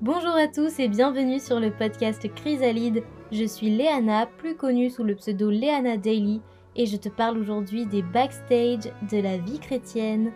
Bonjour à tous et bienvenue sur le podcast Chrysalide. Je suis Léana, plus connue sous le pseudo Léana Daily, et je te parle aujourd'hui des backstage de la vie chrétienne.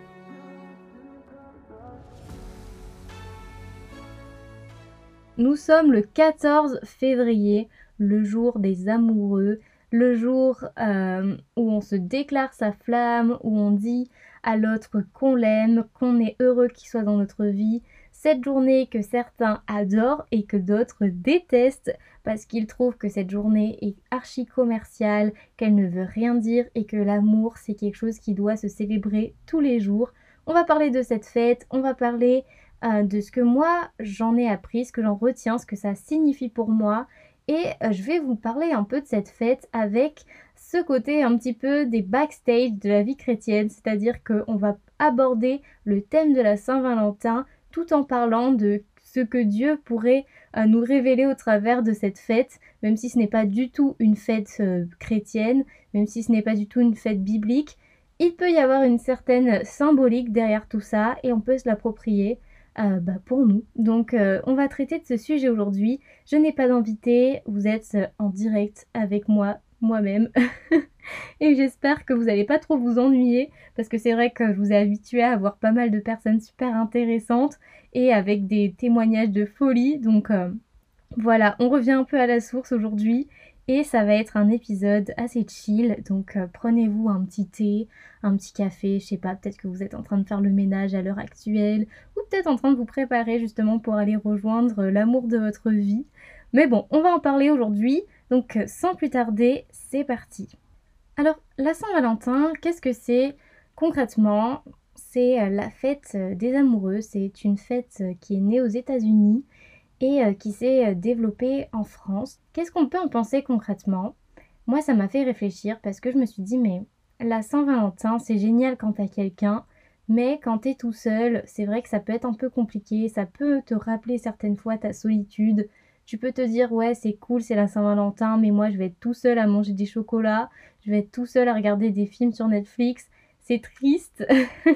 Nous sommes le 14 février, le jour des amoureux, le jour euh, où on se déclare sa flamme, où on dit à l'autre qu'on l'aime, qu'on est heureux qu'il soit dans notre vie. Cette journée que certains adorent et que d'autres détestent parce qu'ils trouvent que cette journée est archi commerciale, qu'elle ne veut rien dire et que l'amour c'est quelque chose qui doit se célébrer tous les jours. On va parler de cette fête, on va parler euh, de ce que moi j'en ai appris, ce que j'en retiens, ce que ça signifie pour moi. Et euh, je vais vous parler un peu de cette fête avec ce côté un petit peu des backstage de la vie chrétienne, c'est-à-dire qu'on va aborder le thème de la Saint-Valentin tout en parlant de ce que Dieu pourrait euh, nous révéler au travers de cette fête, même si ce n'est pas du tout une fête chrétienne, même si ce n'est pas du tout une fête biblique. Il peut y avoir une certaine symbolique derrière tout ça et on peut se l'approprier. Euh, bah, pour nous. Donc euh, on va traiter de ce sujet aujourd'hui. Je n'ai pas d'invité, vous êtes euh, en direct avec moi, moi-même. et j'espère que vous n'allez pas trop vous ennuyer parce que c'est vrai que je vous ai habitué à avoir pas mal de personnes super intéressantes et avec des témoignages de folie. Donc voilà, on revient un peu à la source aujourd'hui et ça va être un épisode assez chill, donc euh, prenez-vous un petit thé, un petit café, je sais pas, peut-être que vous êtes en train de faire le ménage à l'heure actuelle, ou peut-être en train de vous préparer justement pour aller rejoindre euh, l'amour de votre vie. Mais bon, on va en parler aujourd'hui, donc euh, sans plus tarder, c'est parti. Alors, la Saint-Valentin, qu'est-ce que c'est concrètement? C'est la fête des amoureux, c'est une fête qui est née aux États-Unis et euh, qui s'est euh, développé en France. Qu'est-ce qu'on peut en penser concrètement? Moi, ça m'a fait réfléchir parce que je me suis dit, mais la Saint-Valentin, c'est génial quand t'as quelqu'un, mais quand t'es tout seul, c'est vrai que ça peut être un peu compliqué, ça peut te rappeler certaines fois ta solitude. Tu peux te dire, ouais, c'est cool, c'est la Saint-Valentin, mais moi, je vais être tout seul à manger des chocolats, je vais être tout seul à regarder des films sur Netflix c'est triste.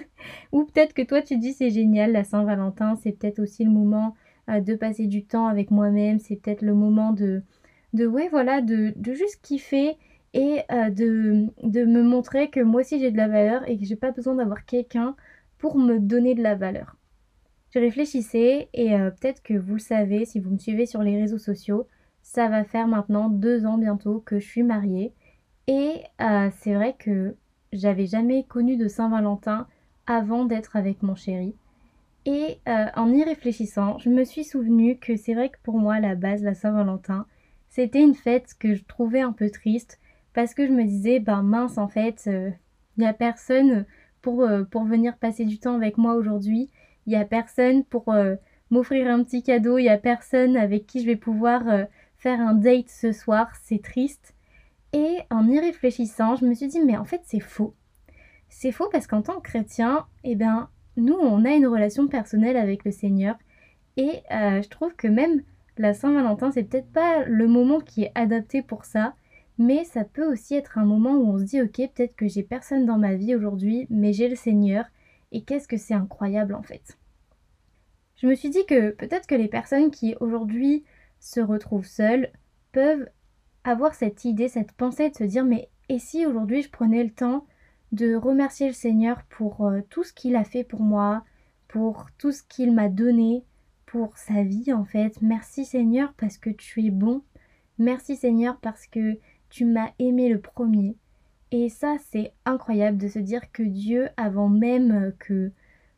Ou peut-être que toi tu dis c'est génial la Saint-Valentin, c'est peut-être aussi le moment de passer du temps avec moi-même. C'est peut-être le moment de, de ouais, voilà, de, de juste kiffer et euh, de, de me montrer que moi aussi j'ai de la valeur et que j'ai pas besoin d'avoir quelqu'un pour me donner de la valeur. Je réfléchissais et euh, peut-être que vous le savez si vous me suivez sur les réseaux sociaux, ça va faire maintenant deux ans bientôt que je suis mariée et euh, c'est vrai que j'avais jamais connu de Saint-Valentin avant d'être avec mon chéri. Et euh, en y réfléchissant, je me suis souvenu que c'est vrai que pour moi, la base, la Saint-Valentin, c'était une fête que je trouvais un peu triste parce que je me disais, ben mince, en fait, il n'y a personne pour venir passer du temps avec moi aujourd'hui. Il n'y a personne pour m'offrir un petit cadeau. Il n'y a personne avec qui je vais pouvoir faire un date ce soir. C'est triste. Et en y réfléchissant, je me suis dit, mais en fait, c'est faux. C'est faux parce qu'en tant que chrétien, eh bien, nous, on a une relation personnelle avec le Seigneur. Et euh, je trouve que même la Saint-Valentin, c'est peut-être pas le moment qui est adapté pour ça. Mais ça peut aussi être un moment où on se dit, ok, peut-être que j'ai personne dans ma vie aujourd'hui, mais j'ai le Seigneur. Et qu'est-ce que c'est incroyable en fait? Je me suis dit que peut-être que les personnes qui aujourd'hui se retrouvent seules peuvent avoir cette idée, cette pensée de se dire, mais et si aujourd'hui je prenais le temps de remercier le Seigneur pour euh, tout ce qu'il a fait pour moi, pour tout ce qu'il m'a donné, pour sa vie en fait? Merci Seigneur parce que tu es bon. Merci Seigneur parce que tu m'as aimé le premier. Et ça, c'est incroyable de se dire que Dieu, avant même que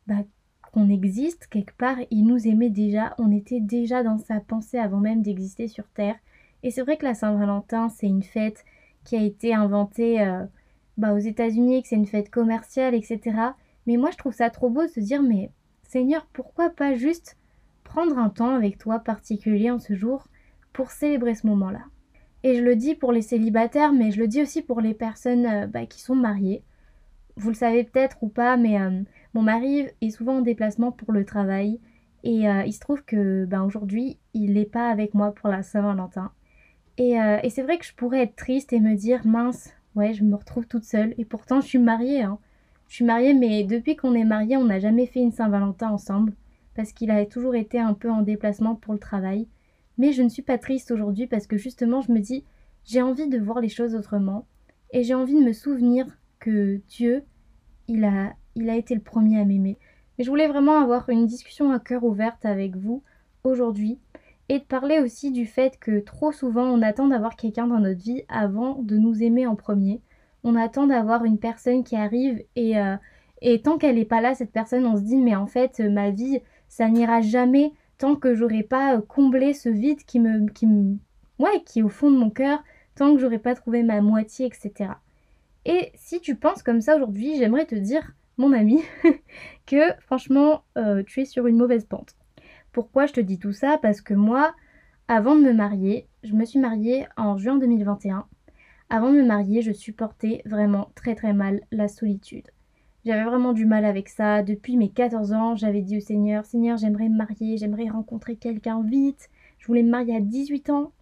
bah, qu'on existe quelque part, il nous aimait déjà. On était déjà dans sa pensée avant même d'exister sur Terre. Et c'est vrai que la Saint-Valentin, c'est une fête qui a été inventée euh, bah, aux États-Unis, que c'est une fête commerciale, etc. Mais moi, je trouve ça trop beau de se dire, mais Seigneur, pourquoi pas juste prendre un temps avec toi particulier en ce jour pour célébrer ce moment-là? Et je le dis pour les célibataires, mais je le dis aussi pour les personnes euh, bah, qui sont mariées. Vous le savez peut-être ou pas, mais euh, mon mari est souvent en déplacement pour le travail. Et euh, il se trouve que bah, aujourd'hui, il n'est pas avec moi pour la Saint-Valentin. Et, et c'est vrai que je pourrais être triste et me dire, mince, Ouais, je me retrouve toute seule. Et pourtant, je suis mariée. Hein. Je suis mariée, mais depuis qu'on est mariés, on n'a jamais fait une Saint-Valentin ensemble. parce qu'il a toujours été un peu en déplacement pour le travail. Mais je ne suis pas triste aujourd'hui parce que justement je me dis j'ai envie de voir les choses autrement et j'ai envie de me souvenir que Dieu, il a, il a été le premier à m'aimer. Mais je voulais vraiment avoir une discussion à cœur ouverte avec vous aujourd'hui et de parler aussi du fait que trop souvent on attend d'avoir quelqu'un dans notre vie avant de nous aimer en premier. On attend d'avoir une personne qui arrive et, euh, et tant qu'elle n'est pas là, cette personne, on se dit mais en fait ma vie, ça n'ira jamais tant que j'aurai pas euh, comblé ce vide qui me, qui ouais, qui est au fond de mon cœur, tant que j'aurai pas trouvé ma moitié, etc. Et si tu penses comme ça aujourd'hui, j'aimerais te dire, mon ami, que franchement, euh, tu es sur une mauvaise pente. Pourquoi je te dis tout ça? Parce que moi, avant de me marier, je me suis mariée en juin 2021. Avant de me marier, je supportais vraiment très très mal la solitude. J'avais vraiment du mal avec ça. Depuis mes 14 ans, j'avais dit au Seigneur, Seigneur, j'aimerais me marier, j'aimerais rencontrer quelqu'un vite. Je voulais me marier à 18 ans.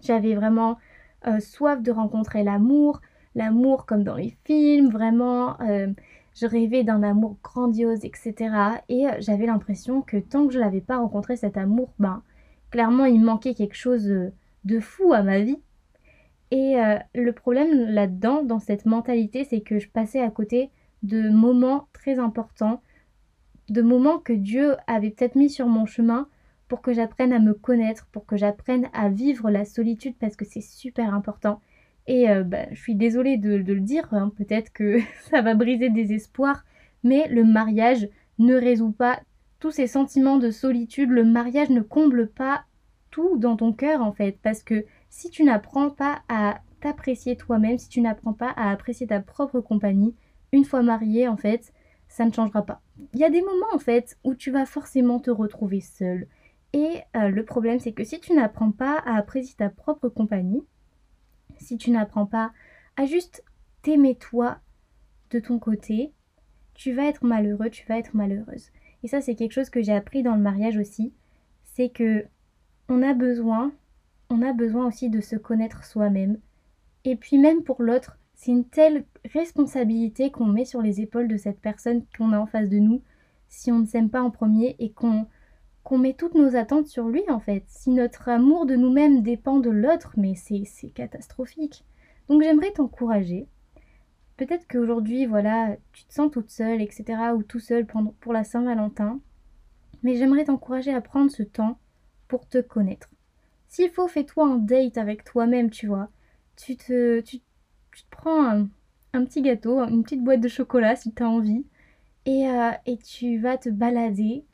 J'avais vraiment euh, soif de rencontrer l'amour, l'amour comme dans les films, vraiment. Euh, je rêvais d'un amour grandiose, etc. Et euh, j'avais l'impression que tant que je n'avais pas rencontré cet amour, ben, clairement, il manquait quelque chose de fou à ma vie. Et le problème là-dedans, dans cette mentalité, c'est que je passais à côté de moments très importants, de moments que Dieu avait peut-être mis sur mon chemin pour que j'apprenne à me connaître, pour que j'apprenne à vivre la solitude parce que c'est super important. Et euh, bah, je suis désolée de, le dire, hein, peut-être que ça va briser des espoirs, mais le mariage ne résout pas tous ces sentiments de solitude. Le mariage ne comble pas tout dans ton cœur en fait, parce que si tu n'apprends pas à t'apprécier toi-même, si tu n'apprends pas à apprécier ta propre compagnie, une fois marié en fait, ça ne changera pas. Il y a des moments en fait où tu vas forcément te retrouver seul. Et euh, le problème c'est que si tu n'apprends pas à apprécier ta propre compagnie, si tu n'apprends pas à juste t'aimer toi de ton côté, tu vas être malheureux, tu vas être malheureuse. Et ça, c'est quelque chose que j'ai appris dans le mariage aussi. C'est que on a besoin, on a besoin aussi de se connaître soi-même. Et puis même pour l'autre, c'est une telle responsabilité qu'on met sur les épaules de cette personne qu'on a en face de nous si on ne s'aime pas en premier et qu'on qu'on met toutes nos attentes sur lui en fait. Si notre amour de nous-mêmes dépend de l'autre, mais c'est catastrophique. Donc j'aimerais t'encourager. Peut-être qu'aujourd'hui, voilà, tu te sens toute seule, etc., ou tout seul pour la Saint-Valentin. Mais j'aimerais t'encourager à prendre ce temps pour te connaître. S'il faut, fais-toi un date avec toi-même, tu vois. Tu te, te prends un, petit gâteau, une petite boîte de chocolat si tu as envie, et, euh, et tu vas te balader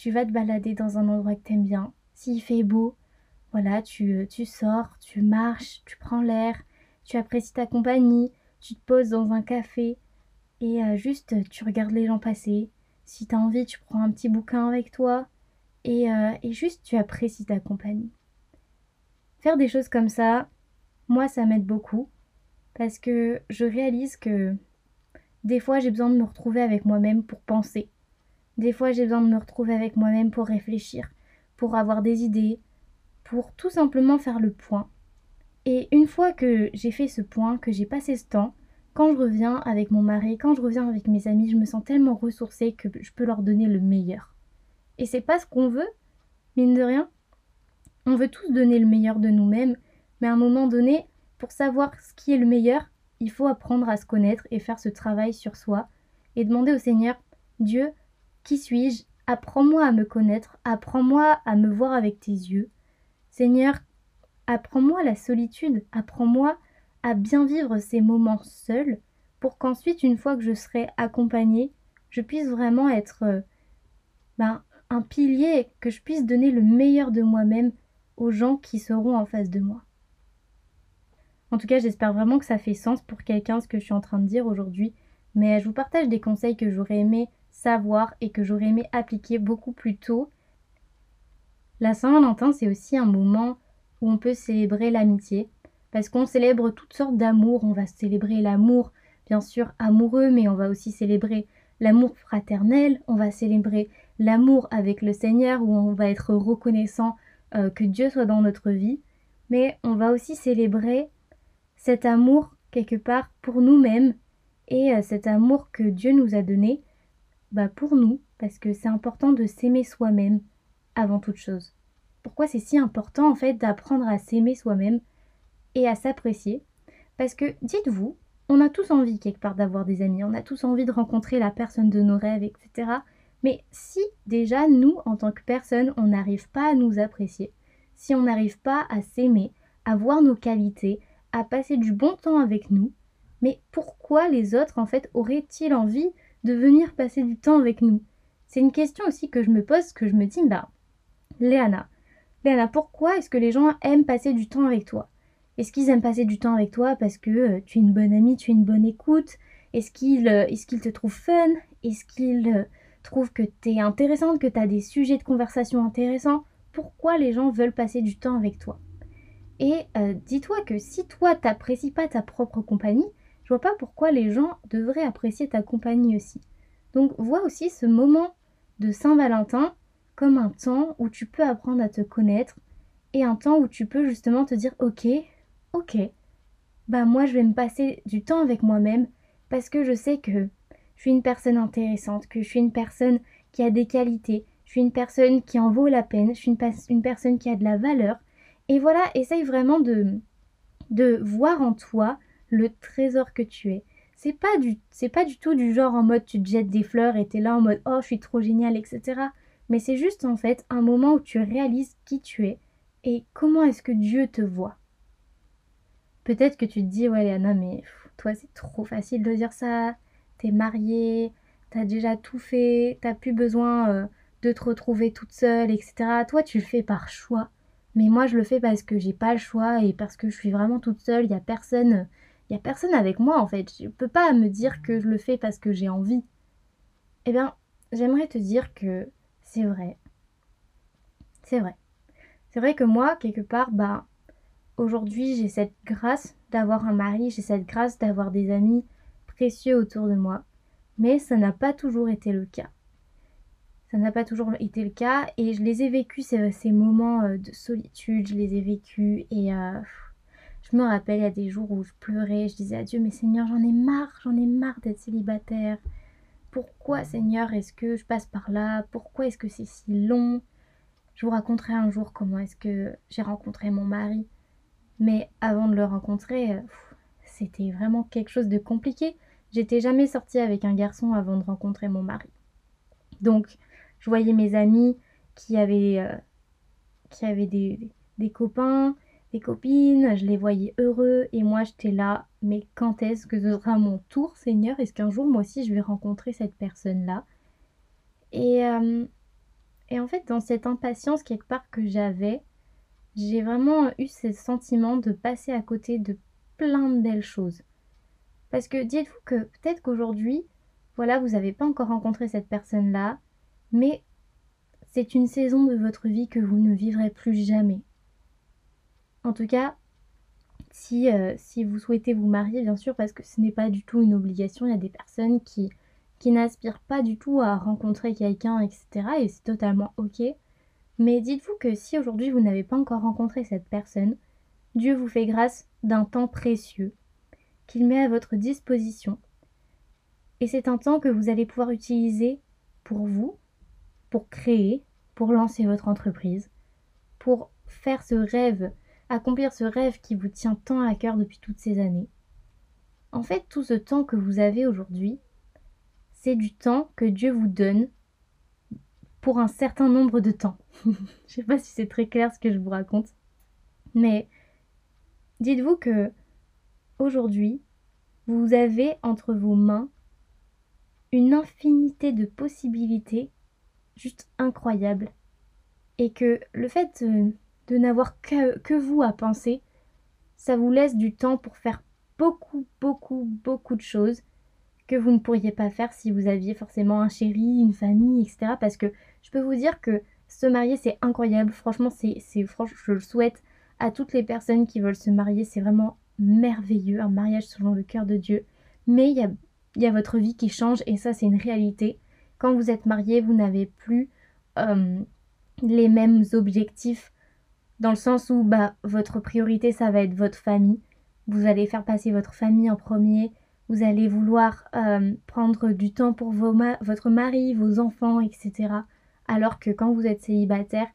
tu vas te balader dans un endroit que t'aimes bien. S'il fait beau, voilà, tu, euh, tu sors, tu marches, tu prends l'air, tu apprécies ta compagnie, tu te poses dans un café et euh, juste tu regardes les gens passer. Si tu as envie, tu prends un petit bouquin avec toi et, et juste tu apprécies ta compagnie. Faire des choses comme ça, moi ça m'aide beaucoup parce que je réalise que des fois j'ai besoin de me retrouver avec moi-même pour penser des fois, j'ai besoin de me retrouver avec moi-même pour réfléchir, pour avoir des idées, pour tout simplement faire le point. Et une fois que j'ai fait ce point, que j'ai passé ce temps, quand je reviens avec mon mari, quand je reviens avec mes amis, je me sens tellement ressourcée que je peux leur donner le meilleur. Et c'est pas ce qu'on veut, mine de rien. On veut tous donner le meilleur de nous-mêmes, mais à un moment donné, pour savoir ce qui est le meilleur, il faut apprendre à se connaître et faire ce travail sur soi et demander au Seigneur, Dieu, qui suis-je? Apprends-moi à me connaître, apprends-moi à me voir avec tes yeux. Seigneur, apprends-moi la solitude, apprends-moi à bien vivre ces moments seuls, pour qu'ensuite, une fois que je serai accompagnée, je puisse vraiment être euh, ben, un pilier, que je puisse donner le meilleur de moi-même aux gens qui seront en face de moi. En tout cas, j'espère vraiment que ça fait sens pour quelqu'un ce que je suis en train de dire aujourd'hui, mais je vous partage des conseils que j'aurais aimé savoir et que j'aurais aimé appliquer beaucoup plus tôt. La Saint-Valentin, c'est aussi un moment où on peut célébrer l'amitié, parce qu'on célèbre toutes sortes d'amour. On va célébrer l'amour, bien sûr, amoureux, mais on va aussi célébrer l'amour fraternel, on va célébrer l'amour avec le Seigneur, où on va être reconnaissant euh, que Dieu soit dans notre vie, mais on va aussi célébrer cet amour quelque part pour nous-mêmes et euh, cet amour que Dieu nous a donné bah, pour nous, Parce que c'est important de s'aimer soi-même avant toute chose. Pourquoi c'est si important en fait d'apprendre à s'aimer soi-même et à s'apprécier? Parce que dites-vous, on a tous envie quelque part d'avoir des amis, on a tous envie de rencontrer la personne de nos rêves, etc. Mais si déjà nous, en tant que personne, on n'arrive pas à nous apprécier, si on n'arrive pas à s'aimer, à voir nos qualités, à passer du bon temps avec nous, mais pourquoi les autres en fait auraient-ils envie de venir passer du temps avec nous? C'est une question aussi que je me pose, que je me dis, bah, Léana, Léana, pourquoi est-ce que les gens aiment passer du temps avec toi? Est-ce qu'ils aiment passer du temps avec toi parce que euh, tu es une bonne amie, tu es une bonne écoute? Est-ce qu'ils euh, est te trouvent fun? Est-ce qu'ils euh, trouvent que tu es intéressante, que tu as des sujets de conversation intéressants? Pourquoi les gens veulent passer du temps avec toi? Et dis-toi que si toi t'apprécies pas ta propre compagnie, je vois pas pourquoi les gens devraient apprécier ta compagnie aussi. Donc vois aussi ce moment de Saint-Valentin comme un temps où tu peux apprendre à te connaître et un temps où tu peux justement te dire ok, ok, bah moi je vais me passer du temps avec moi-même parce que je sais que je suis une personne intéressante, que je suis une personne qui a des qualités, je suis une personne qui en vaut la peine, je suis une personne qui a de la valeur. Et voilà, essaye vraiment de, de voir en toi le trésor que tu es. C'est pas du pas du tout du genre en mode tu te jettes des fleurs et t'es là en mode oh je suis trop génial etc mais c'est juste en fait un moment où tu réalises qui tu es et comment est-ce que Dieu te voit. Peut-être que tu te dis, ouais Léana, mais toi c'est trop facile de dire ça, t'es mariée, t'as déjà tout fait, t'as plus besoin euh, de te retrouver toute seule, etc. Toi tu le fais par choix. Mais moi je le fais parce que j'ai pas le choix et parce que je suis vraiment toute seule, il y a personne, il a personne avec moi en fait. Je peux pas me dire que je le fais parce que j'ai envie. Eh bien, j'aimerais te dire que c'est vrai. C'est vrai. C'est vrai que moi, quelque part, bah, aujourd'hui, j'ai cette grâce d'avoir un mari, j'ai cette grâce d'avoir des amis précieux autour de moi. Mais ça n'a pas toujours été le cas. Ça n'a pas toujours été le cas et je les ai vécus ces, moments euh, de solitude, je les ai vécus et euh, je me rappelle, il y a des jours où je pleurais, je disais à Dieu, mais Seigneur, j'en ai marre, j'en ai marre d'être célibataire. Pourquoi Seigneur est-ce que je passe par là? Pourquoi est-ce que c'est si long? Je vous raconterai un jour comment est-ce que j'ai rencontré mon mari. Mais avant de le rencontrer, euh, c'était vraiment quelque chose de compliqué. J'étais jamais sortie avec un garçon avant de rencontrer mon mari. Donc, je voyais mes amis qui avaient, euh, qui avaient des, des copains, des copines, je les voyais heureux et moi j'étais là, mais quand est-ce que ce sera mon tour Seigneur? Est-ce qu'un jour moi aussi je vais rencontrer cette personne-là? Et, euh, et en fait dans cette impatience quelque part que j'avais, j'ai vraiment eu ce sentiment de passer à côté de plein de belles choses. Parce que dites-vous que peut-être qu'aujourd'hui, voilà, vous n'avez pas encore rencontré cette personne-là, mais c'est une saison de votre vie que vous ne vivrez plus jamais. En tout cas, si, euh, si vous souhaitez vous marier, bien sûr, parce que ce n'est pas du tout une obligation, il y a des personnes qui, qui n'aspirent pas du tout à rencontrer quelqu'un, etc. Et c'est totalement ok. Mais dites-vous que si aujourd'hui vous n'avez pas encore rencontré cette personne, Dieu vous fait grâce d'un temps précieux qu'il met à votre disposition. Et c'est un temps que vous allez pouvoir utiliser pour vous, pour créer, pour lancer votre entreprise, pour faire ce rêve accomplir ce rêve qui vous tient tant à cœur depuis toutes ces années. En fait, tout ce temps que vous avez aujourd'hui, c'est du temps que Dieu vous donne pour un certain nombre de temps. Je ne sais pas si c'est très clair ce que je vous raconte, mais dites-vous que aujourd'hui, vous avez entre vos mains une infinité de possibilités juste incroyables et que le fait de n'avoir que, que vous à penser, ça vous laisse du temps pour faire beaucoup, beaucoup, beaucoup de choses que vous ne pourriez pas faire si vous aviez forcément un chéri, une famille, etc. Parce que je peux vous dire que se marier, c'est incroyable. Franchement, c'est, franchement, je le souhaite à toutes les personnes qui veulent se marier. C'est vraiment merveilleux, un mariage selon le cœur de Dieu. Mais il y a, votre vie qui change et ça, c'est une réalité. Quand vous êtes marié, vous n'avez plus euh, les mêmes objectifs dans le sens où bah, votre priorité, ça va être votre famille. Vous allez faire passer votre famille en premier, vous allez vouloir euh, prendre du temps pour votre mari, vos enfants, etc. Alors que quand vous êtes célibataire,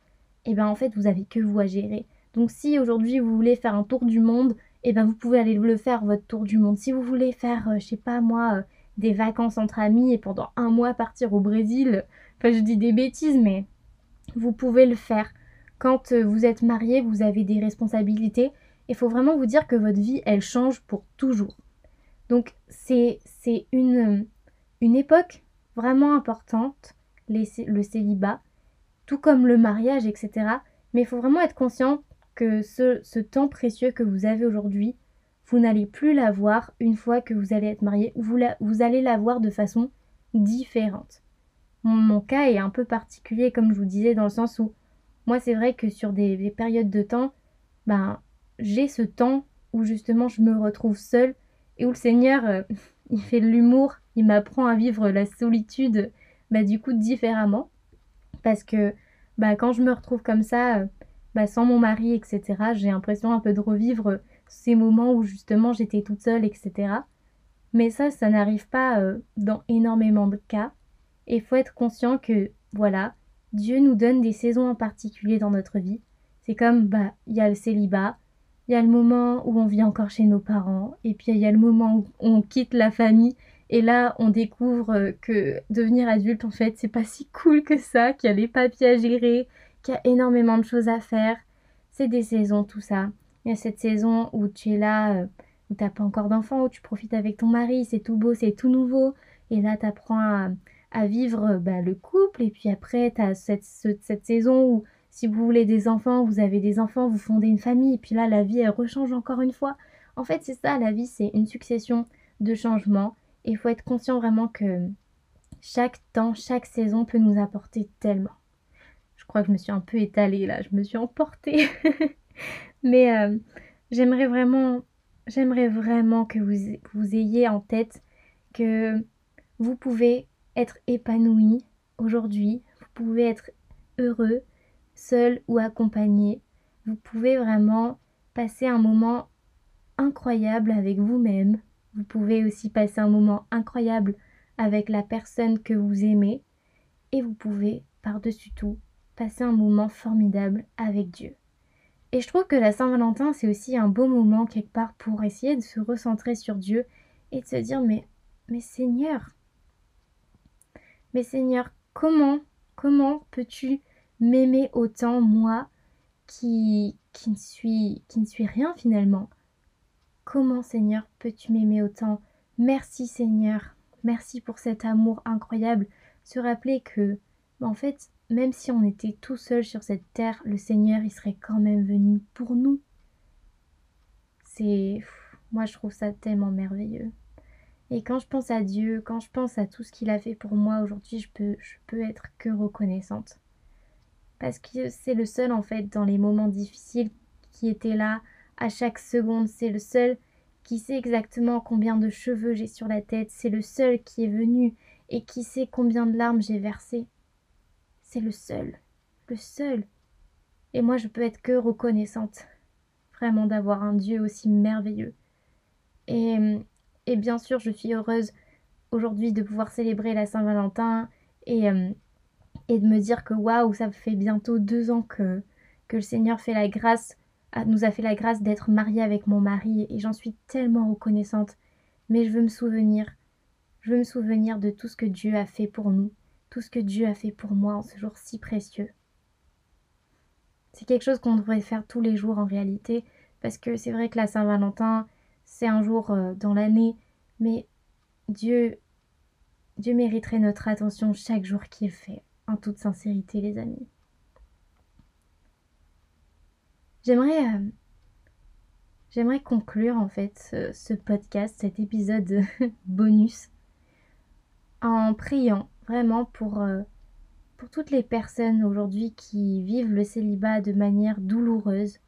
et eh ben en fait vous avez que vous à gérer. Donc si aujourd'hui vous voulez faire un tour du monde, et eh ben vous pouvez aller le faire votre tour du monde. Si vous voulez faire, euh, je sais pas moi, euh, des vacances entre amis et pendant un mois partir au Brésil, enfin je dis des bêtises, mais vous pouvez le faire. Quand euh, vous êtes marié, vous avez des responsabilités. Il faut vraiment vous dire que votre vie, elle change pour toujours. Donc c'est une, une époque vraiment importante, le célibat tout comme le mariage, etc. Mais il faut vraiment être conscient que ce, temps précieux que vous avez aujourd'hui, vous n'allez plus l'avoir une fois que vous allez être marié, vous, vous allez l'avoir de façon différente. Mon, cas est un peu particulier, comme je vous disais, dans le sens où moi, c'est vrai que sur des, périodes de temps, ben, j'ai ce temps où justement je me retrouve seule et où le Seigneur, euh, il fait de l'humour, il m'apprend à vivre la solitude, bah, du coup, différemment parce que bah, quand je me retrouve comme ça, euh, bah, sans mon mari, etc., j'ai l'impression un peu de revivre ces moments où justement j'étais toute seule, etc. Mais ça, ça n'arrive pas euh, dans énormément de cas. Et faut être conscient que, voilà, Dieu nous donne des saisons en particulier dans notre vie. C'est comme, bah, il y a le célibat, il y a le moment où on vit encore chez nos parents, et puis il y a le moment où on quitte la famille et là, on découvre euh, que devenir adulte, en fait, c'est pas si cool que ça, qu'il y a les papiers à gérer, qu'il y a énormément de choses à faire. C'est des saisons, tout ça. Il y a cette saison où tu es là, euh, où t'as pas encore d'enfant, où tu profites avec ton mari, c'est tout beau, c'est tout nouveau. Et là, tu apprends à, vivre bah, le couple. Et puis après, tu cette, cette saison où si vous voulez des enfants, vous avez des enfants, vous fondez une famille. Et puis là, la vie, elle rechange encore une fois. En fait, c'est ça, la vie, c'est une succession de changements il faut être conscient vraiment que chaque temps, chaque saison peut nous apporter tellement. Je crois que je me suis un peu étalée là, je me suis emportée. Mais euh, j'aimerais vraiment, j'aimerais vraiment que vous, vous ayez en tête que vous pouvez être épanoui aujourd'hui, vous pouvez être heureux, seul ou accompagné. Vous pouvez vraiment passer un moment incroyable avec vous-même, vous pouvez aussi passer un moment incroyable avec la personne que vous aimez et vous pouvez, par-dessus tout, passer un moment formidable avec Dieu. Et je trouve que la Saint-Valentin, c'est aussi un beau moment quelque part pour essayer de se recentrer sur Dieu et de se dire mais, mais Seigneur, mais Seigneur, comment, comment peux-tu m'aimer autant, moi, qui, qui, ne suis, qui ne suis rien finalement? Comment Seigneur peux-tu m'aimer autant? Merci Seigneur, merci pour cet amour incroyable. Se rappeler que, en fait, même si on était tout seul sur cette terre, le Seigneur, il serait quand même venu pour nous. C'est... Moi, je trouve ça tellement merveilleux. Et quand je pense à Dieu, quand je pense à tout ce qu'il a fait pour moi aujourd'hui, je peux, je peux être que reconnaissante. Parce que c'est le seul, en fait, dans les moments difficiles qui était là à chaque seconde. C'est le seul qui sait exactement combien de cheveux j'ai sur la tête. C'est le seul qui est venu et qui sait combien de larmes j'ai versées. C'est le seul. Le seul. Et moi, je peux être que reconnaissante. Vraiment d'avoir un Dieu aussi merveilleux. Et, et bien sûr, je suis heureuse aujourd'hui de pouvoir célébrer la Saint-Valentin et, euh, et de me dire que waouh, ça fait bientôt deux ans que, que le Seigneur fait la grâce nous a fait la grâce d'être mariée avec mon mari et j'en suis tellement reconnaissante. Mais je veux me souvenir, je veux me souvenir de tout ce que Dieu a fait pour nous, tout ce que Dieu a fait pour moi en ce jour si précieux. C'est quelque chose qu'on devrait faire tous les jours en réalité, parce que c'est vrai que la Saint-Valentin, c'est un jour euh, dans l'année, mais Dieu, Dieu mériterait notre attention chaque jour qu'il fait, en toute sincérité les amis. J'aimerais euh, j'aimerais conclure en fait ce, podcast, cet épisode bonus, en priant vraiment pour, euh, pour toutes les personnes aujourd'hui qui vivent le célibat de manière douloureuse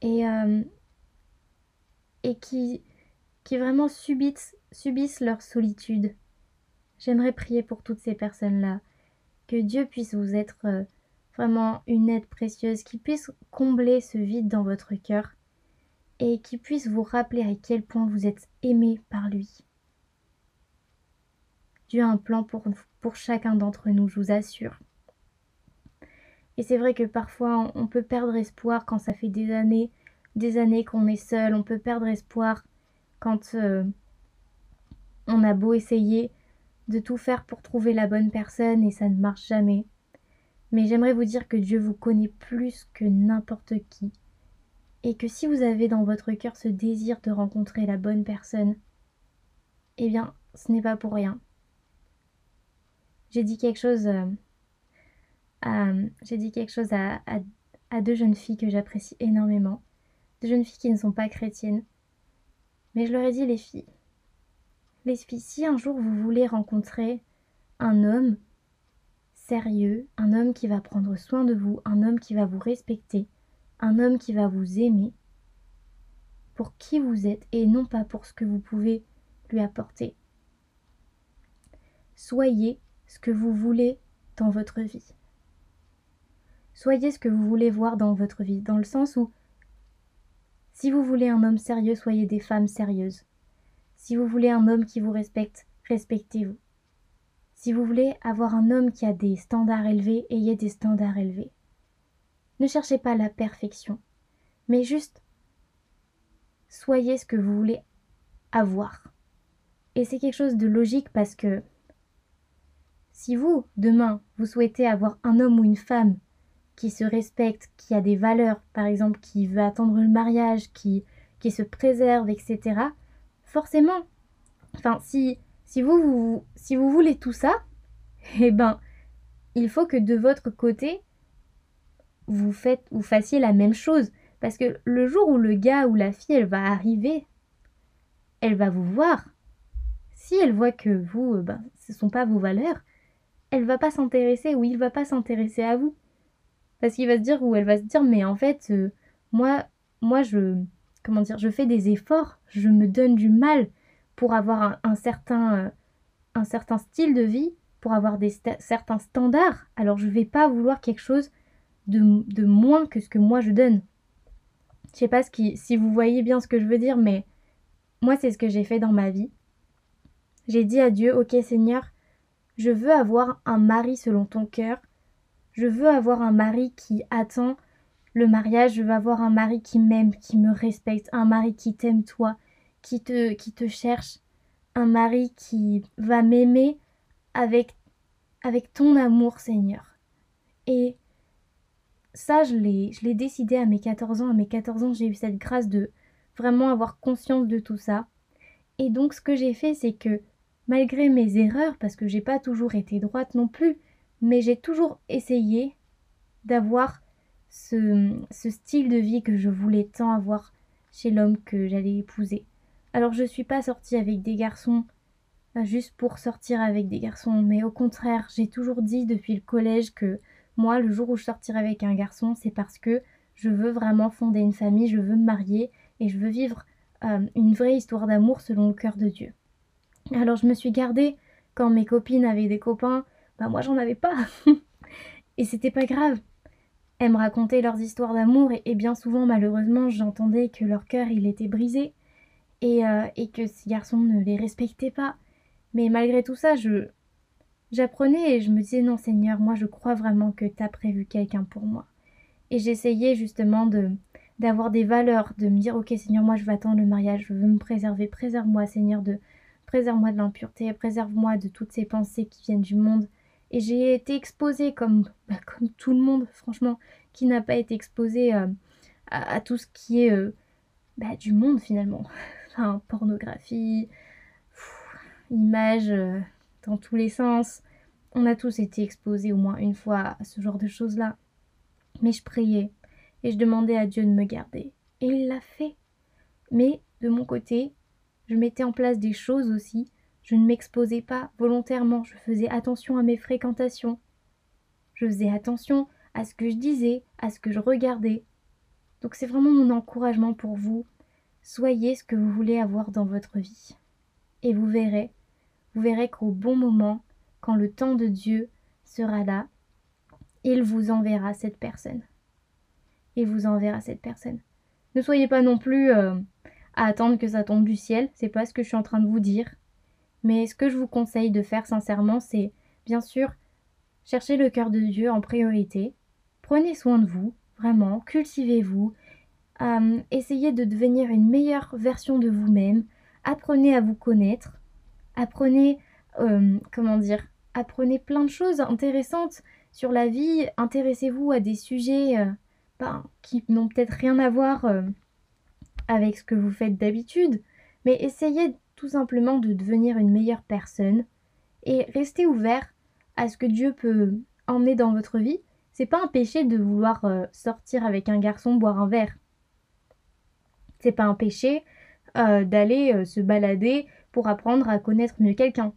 et, euh, qui, vraiment subissent, leur solitude. J'aimerais prier pour toutes ces personnes-là, que Dieu puisse vous être vraiment une aide précieuse qui puisse combler ce vide dans votre cœur et qui puisse vous rappeler à quel point vous êtes aimé par lui. Dieu a un plan pour, chacun d'entre nous, je vous assure. Et c'est vrai que parfois on peut perdre espoir quand ça fait des années, des années qu'on est seul, on peut perdre espoir quand euh, on a beau essayer de tout faire pour trouver la bonne personne et ça ne marche jamais. Mais j'aimerais vous dire que Dieu vous connaît plus que n'importe qui. Et que si vous avez dans votre cœur ce désir de rencontrer la bonne personne, eh bien, ce n'est pas pour rien. J'ai dit quelque chose, euh, chose à, à deux jeunes filles que j'apprécie énormément, deux jeunes filles qui ne sont pas chrétiennes. Mais je leur ai dit, les filles, les filles, si un jour vous voulez rencontrer un homme sérieux, un homme qui va prendre soin de vous, un homme qui va vous respecter, un homme qui va vous aimer pour qui vous êtes et non pas pour ce que vous pouvez lui apporter. Soyez ce que vous voulez dans votre vie. Soyez ce que vous voulez voir dans votre vie, dans le sens où si vous voulez un homme sérieux, soyez des femmes sérieuses. Si vous voulez un homme qui vous respecte, respectez-vous. Si vous voulez avoir un homme qui a des standards élevés, ayez des standards élevés. Ne cherchez pas la perfection, mais juste soyez ce que vous voulez avoir. Et c'est quelque chose de logique parce que si vous, demain, vous souhaitez avoir un homme ou une femme qui se respecte, qui a des valeurs, par exemple, qui veut attendre le mariage, qui, qui se préserve, etc., forcément, enfin, si, vous voulez tout ça, eh ben, il faut que de votre côté, vous, faites, vous fassiez la même chose. Parce que le jour où le gars ou la fille, elle va arriver, elle va vous voir. Si elle voit que vous, euh, ben, ce ne sont pas vos valeurs, elle va pas s'intéresser ou il va pas s'intéresser à vous. Parce qu'il va se dire ou elle va se dire mais en fait euh, moi moi je comment dire, je fais des efforts, je me donne du mal pour avoir un, certain, euh, un certain style de vie, pour avoir des certains standards. Alors je vais pas vouloir quelque chose de, moins que ce que moi je donne. Je sais pas ce si vous voyez bien ce que je veux dire, mais moi c'est ce que j'ai fait dans ma vie. J'ai dit à Dieu, ok Seigneur, je veux avoir un mari selon ton cœur. Je veux avoir un mari qui attend le mariage, je veux avoir un mari qui m'aime, qui me respecte, un mari qui t'aime toi, qui te, qui te cherche, un mari qui va m'aimer avec, avec ton amour, Seigneur. Et ça, je l'ai, je l'ai décidé à mes 14 ans. À mes 14 ans, j'ai eu cette grâce de vraiment avoir conscience de tout ça. Et donc, ce que j'ai fait, c'est que malgré mes erreurs, parce que j'ai pas toujours été droite non plus, mais j'ai toujours essayé d'avoir ce, style de vie que je voulais tant avoir chez l'homme que j'allais épouser. Alors je suis pas sortie avec des garçons juste pour sortir avec des garçons, mais au contraire, j'ai toujours dit depuis le collège que moi, le jour où je sortirai avec un garçon, c'est parce que je veux vraiment fonder une famille, je veux me marier et je veux vivre euh, une vraie histoire d'amour selon le cœur de Dieu. Alors je me suis gardée quand mes copines avaient des copains, bah moi j'en avais pas. et c'était pas grave elles me racontaient leurs histoires d'amour et, bien souvent malheureusement j'entendais que leur cœur il était brisé et, euh, et, que ces garçons ne les respectaient pas. Mais malgré tout ça, je j'apprenais et je me disais non Seigneur, moi je crois vraiment que tu as prévu quelqu'un pour moi. Et j'essayais justement de d'avoir des valeurs, de me dire ok Seigneur, moi je vais attendre le mariage, je veux me préserver, préserve-moi Seigneur de préserve-moi de l'impureté, préserve-moi de toutes ces pensées qui viennent du monde. Et j'ai été exposée comme, bah, tout le monde, franchement, qui n'a pas été exposé euh, à, tout ce qui est euh, bah, du monde finalement. enfin, pornographie, images euh, dans tous les sens. On a tous été exposés au moins une fois à ce genre de choses-là. Mais je priais et je demandais à Dieu de me garder. Et il l'a fait. Mais de mon côté, je mettais en place des choses aussi je ne m'exposais pas volontairement, je faisais attention à mes fréquentations. Je faisais attention à ce que je disais, à ce que je regardais. Donc c'est vraiment mon encouragement pour vous. Soyez ce que vous voulez avoir dans votre vie. Et vous verrez, vous verrez qu'au bon moment, quand le temps de Dieu sera là, il vous enverra cette personne. Il vous enverra cette personne. Ne soyez pas non plus euh, à attendre que ça tombe du ciel, c'est pas ce que je suis en train de vous dire. Mais ce que je vous conseille de faire sincèrement, c'est bien sûr chercher le cœur de Dieu en priorité. Prenez soin de vous, vraiment, cultivez-vous, euh, essayez de devenir une meilleure version de vous-même, apprenez à vous connaître, apprenez, euh, comment dire, apprenez plein de choses intéressantes sur la vie, intéressez-vous à des sujets euh, ben, qui n'ont peut-être rien à voir avec ce que vous faites d'habitude, mais essayez tout simplement de devenir une meilleure personne et restez ouvert à ce que Dieu peut emmener dans votre vie. C'est pas un péché de vouloir sortir avec un garçon boire un verre. C'est pas un péché euh, d'aller euh, se balader pour apprendre à connaître mieux quelqu'un.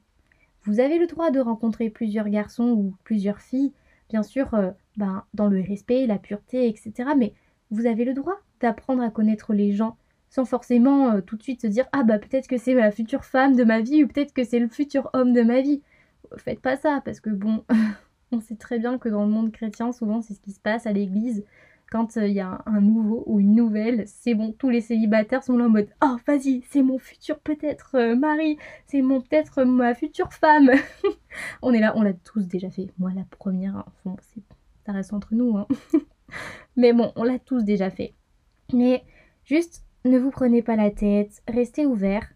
Vous avez le droit de rencontrer plusieurs garçons ou plusieurs filles, bien sûr, euh, ben, dans le respect, la pureté, etc. Mais vous avez le droit d'apprendre à connaître les gens sans forcément tout de suite se dire ah bah peut-être que c'est la future femme de ma vie ou peut-être que c'est le futur homme de ma vie. Faites pas ça parce que bon, on sait très bien que dans le monde chrétien souvent c'est ce qui se passe à l'église quand euh, il y a un, nouveau ou une nouvelle, c'est bon, tous les célibataires sont là en mode Oh, vas-y, c'est mon futur peut-être euh, mari, c'est mon peut-être ma future femme. on est là, on l'a tous déjà fait. Moi, la première, hein, ça reste entre nous. Hein. Mais bon, on l'a tous déjà fait. Mais juste, ne vous prenez pas la tête, restez ouvert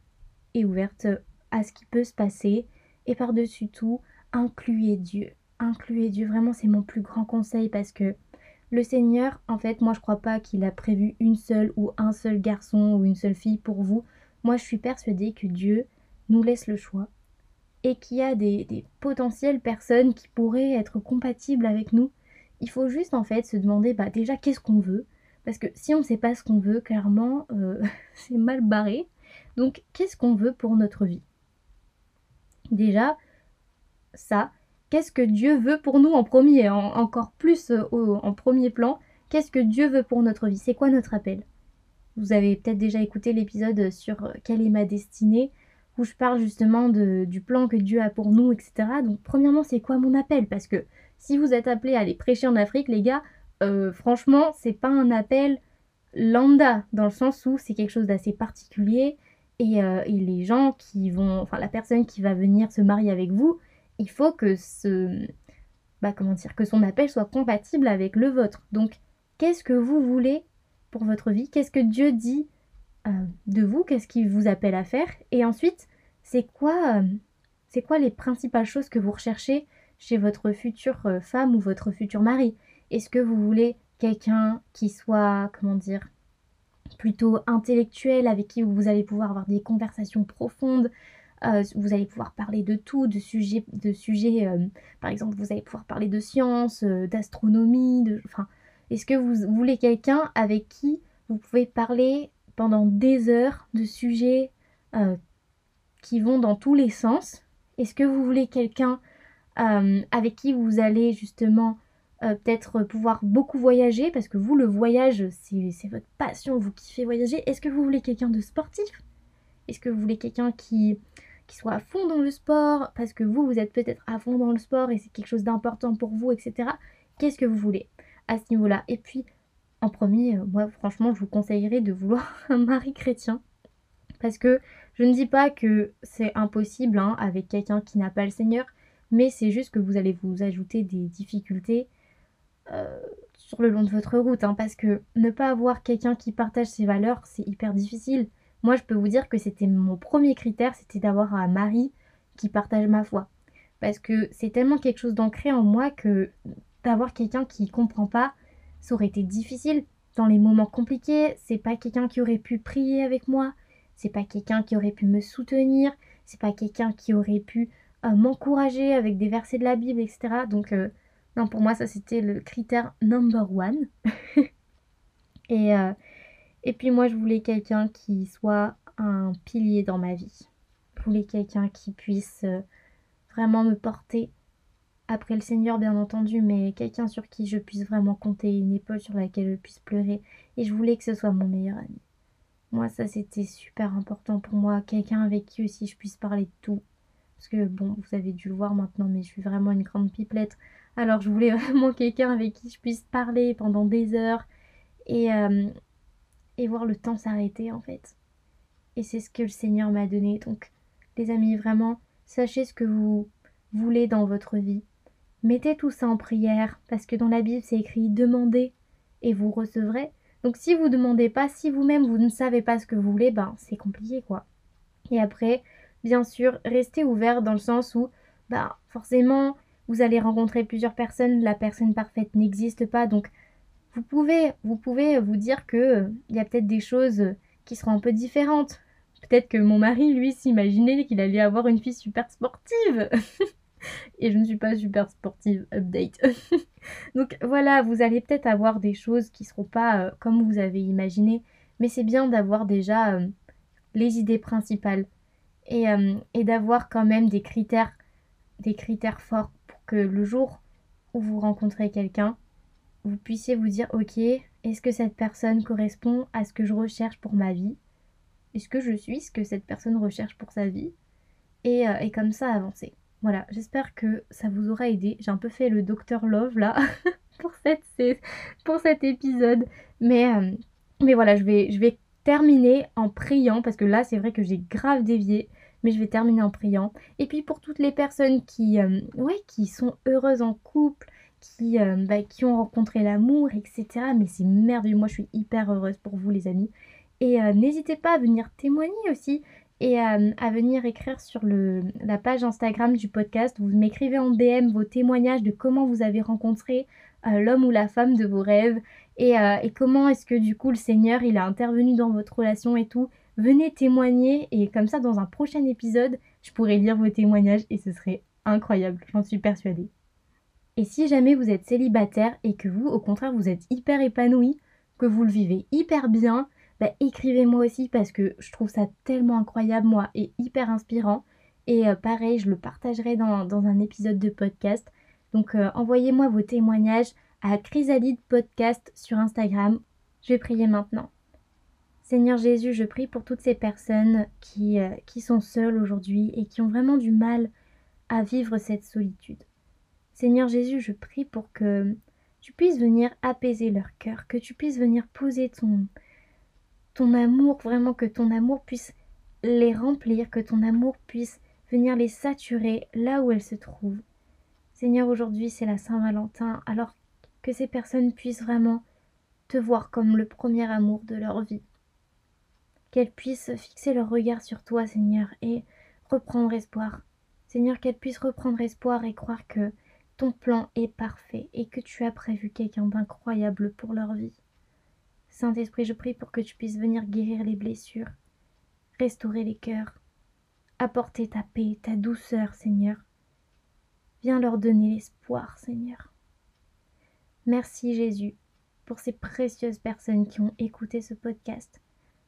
et ouverte à ce qui peut se passer. Et par-dessus tout, incluez Dieu. Incluez Dieu, vraiment, c'est mon plus grand conseil parce que le Seigneur, en fait, moi je crois pas qu'il a prévu une seule ou un seul garçon ou une seule fille pour vous. Moi je suis persuadée que Dieu nous laisse le choix et qu'il y a des, potentielles personnes qui pourraient être compatibles avec nous. Il faut juste en fait se demander bah, déjà qu'est-ce qu'on veut? Parce que si on ne sait pas ce qu'on veut, clairement, euh, c'est mal barré. Donc qu'est-ce qu'on veut pour notre vie? Déjà, ça, qu'est-ce que Dieu veut pour nous en premier, encore plus euh, en premier plan, qu'est-ce que Dieu veut pour notre vie, c'est quoi notre appel? Vous avez peut-être déjà écouté l'épisode sur euh, quelle est ma destinée, où je parle justement du plan que Dieu a pour nous, etc. Donc premièrement, c'est quoi mon appel? Parce que si vous êtes appelé à aller prêcher en Afrique, les gars, euh, franchement, c'est pas un appel lambda, dans le sens où c'est quelque chose d'assez particulier. Et, et, les gens qui vont, enfin la personne qui va venir se marier avec vous, il faut que ce bah comment dire que son appel soit compatible avec le vôtre. Donc qu'est-ce que vous voulez pour votre vie? Qu'est-ce que Dieu dit euh, de vous? Qu'est-ce qu'il vous appelle à faire? Et ensuite, c'est quoi euh, c'est quoi les principales choses que vous recherchez chez votre future euh, femme ou votre futur mari? Est-ce que vous voulez quelqu'un qui soit comment dire plutôt intellectuel avec qui vous allez pouvoir avoir des conversations profondes euh, vous allez pouvoir parler de tout, de sujets, de sujets euh, par exemple, vous allez pouvoir parler de science, euh, d'astronomie, de, enfin, est-ce que vous voulez quelqu'un avec qui vous pouvez parler pendant des heures de sujets qui vont dans tous les sens? Est-ce que vous voulez quelqu'un avec qui vous allez justement peut-être pouvoir beaucoup voyager parce que vous, le voyage, c'est votre passion, vous kiffez voyager. Est-ce que vous voulez quelqu'un de sportif? Est-ce que vous voulez quelqu'un qui qui soit à fond dans le sport, parce que vous, vous êtes peut-être à fond dans le sport et c'est quelque chose d'important pour vous, etc. Qu'est-ce que vous voulez à ce niveau-là? Et puis, en premier, euh, moi, franchement, je vous conseillerais de vouloir un mari chrétien. Parce que je ne dis pas que c'est impossible hein, avec quelqu'un qui n'a pas le Seigneur, mais c'est juste que vous allez vous ajouter des difficultés euh, sur le long de votre route. Hein, parce que ne pas avoir quelqu'un qui partage ses valeurs, c'est hyper difficile. Moi, je peux vous dire que c'était mon premier critère, c'était d'avoir un mari qui partage ma foi. Parce que c'est tellement quelque chose d'ancré en moi que d'avoir quelqu'un qui comprend pas, ça aurait été difficile dans les moments compliqués. C'est pas quelqu'un qui aurait pu prier avec moi, c'est pas quelqu'un qui aurait pu me soutenir, c'est pas quelqu'un qui aurait pu euh, m'encourager avec des versets de la Bible, etc. Donc, euh, pour moi, ça c'était le critère number one. Et euh, et puis moi, je voulais quelqu'un qui soit un pilier dans ma vie. Je voulais quelqu'un qui puisse euh, vraiment me porter après le Seigneur, bien entendu, mais quelqu'un sur qui je puisse vraiment compter, une épaule sur laquelle je puisse pleurer. Et je voulais que ce soit mon meilleur ami. Moi, ça, c'était super important pour moi. Quelqu'un avec qui aussi je puisse parler de tout. Parce que, bon, vous avez dû le voir maintenant, mais je suis vraiment une grande pipelette. Alors, je voulais vraiment quelqu'un avec qui je puisse parler pendant des heures. Et, euh, et voir le temps s'arrêter en fait. Et c'est ce que le Seigneur m'a donné. Donc, les amis, vraiment, sachez ce que vous voulez dans votre vie. Mettez tout ça en prière, parce que dans la Bible, c'est écrit demandez et vous recevrez. Donc, si vous ne demandez pas, si vous-même vous ne savez pas ce que vous voulez, ben c'est compliqué quoi. Et après, bien sûr, restez ouvert dans le sens où, ben forcément, vous allez rencontrer plusieurs personnes, la personne parfaite n'existe pas, donc vous pouvez, vous pouvez vous dire que euh, il y a peut-être des choses qui seront un peu différentes. Peut-être que mon mari, lui, s'imaginait qu'il allait avoir une fille super sportive. Et je ne suis pas super sportive, update. Donc voilà, vous allez peut-être avoir des choses qui ne seront pas euh, comme vous avez imaginé, mais c'est bien d'avoir déjà euh, les idées principales et, et d'avoir quand même des critères, des critères forts que le jour où vous rencontrez quelqu'un, vous puissiez vous dire ok, est-ce que cette personne correspond à ce que je recherche pour ma vie? Est-ce que je suis ce que cette personne recherche pour sa vie? Et, euh, comme ça avancer. Voilà, j'espère que ça vous aura aidé. J'ai un peu fait le Docteur Love là pour, cet épisode. Mais, euh, voilà, je vais terminer en priant parce que là c'est vrai que j'ai grave dévié. Mais je vais terminer en priant. Et puis pour toutes les personnes qui, euh, qui sont heureuses en couple, qui, euh, bah, qui ont rencontré l'amour, etc. Mais c'est merveilleux, moi je suis hyper heureuse pour vous les amis. Et euh, n'hésitez pas à venir témoigner aussi et à venir écrire sur le, la page Instagram du podcast. Vous m'écrivez en DM vos témoignages de comment vous avez rencontré l'homme ou la femme de vos rêves et, et comment est-ce que du coup le Seigneur il a intervenu dans votre relation et tout. Venez témoigner et comme ça dans un prochain épisode je pourrai lire vos témoignages et ce serait incroyable, j'en suis persuadée. Et si jamais vous êtes célibataire et que vous, au contraire, vous êtes hyper épanoui, que vous le vivez hyper bien, bah, écrivez-moi aussi parce que je trouve ça tellement incroyable, moi, et hyper inspirant. Et euh, pareil, je le partagerai dans, un épisode de podcast. Donc euh, envoyez-moi vos témoignages à Chrysalide Podcast sur Instagram. Je vais prier maintenant. Seigneur Jésus, je prie pour toutes ces personnes qui, euh, qui sont seules aujourd'hui et qui ont vraiment du mal à vivre cette solitude. Seigneur Jésus, je prie pour que tu puisses venir apaiser leur cœur, que tu puisses venir poser ton, ton amour, vraiment que ton amour puisse les remplir, que ton amour puisse venir les saturer là où elles se trouvent. Seigneur, aujourd'hui c'est la Saint-Valentin, alors que ces personnes puissent vraiment te voir comme le premier amour de leur vie. Qu'elles puissent fixer leur regard sur toi, Seigneur, et reprendre espoir. Seigneur, qu'elles puissent reprendre espoir et croire que ton plan est parfait et que tu as prévu quelqu'un d'incroyable pour leur vie. Saint-Esprit, je prie pour que tu puisses venir guérir les blessures, restaurer les cœurs, apporter ta paix, ta douceur, Seigneur. Viens leur donner l'espoir, Seigneur. Merci Jésus pour ces précieuses personnes qui ont écouté ce podcast.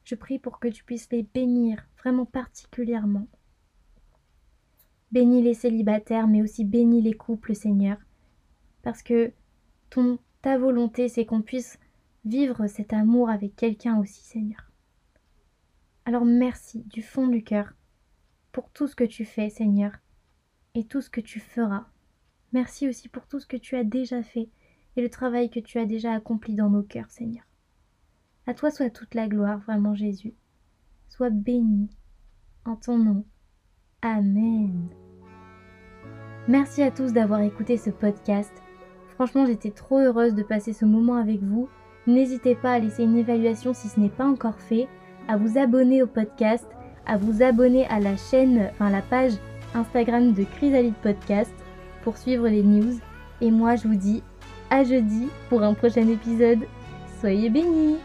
Je prie pour que tu puisses les bénir vraiment particulièrement Bénis les célibataires, mais aussi bénis les couples, Seigneur. Parce que ton, ta volonté, c'est qu'on puisse vivre cet amour avec quelqu'un aussi, Seigneur. Alors merci du fond du cœur pour tout ce que tu fais, Seigneur, et tout ce que tu feras. Merci aussi pour tout ce que tu as déjà fait et le travail que tu as déjà accompli dans nos cœurs, Seigneur. À toi soit toute la gloire, vraiment Jésus. Sois béni en ton nom. Amen. Merci à tous d'avoir écouté ce podcast. Franchement, j'étais trop heureuse de passer ce moment avec vous. N'hésitez pas à laisser une évaluation si ce n'est pas encore fait, à vous abonner au podcast, à vous abonner à la chaîne, enfin la page Instagram de Chrysalide Podcast pour suivre les news. Et moi, je vous dis à jeudi pour un prochain épisode. Soyez bénis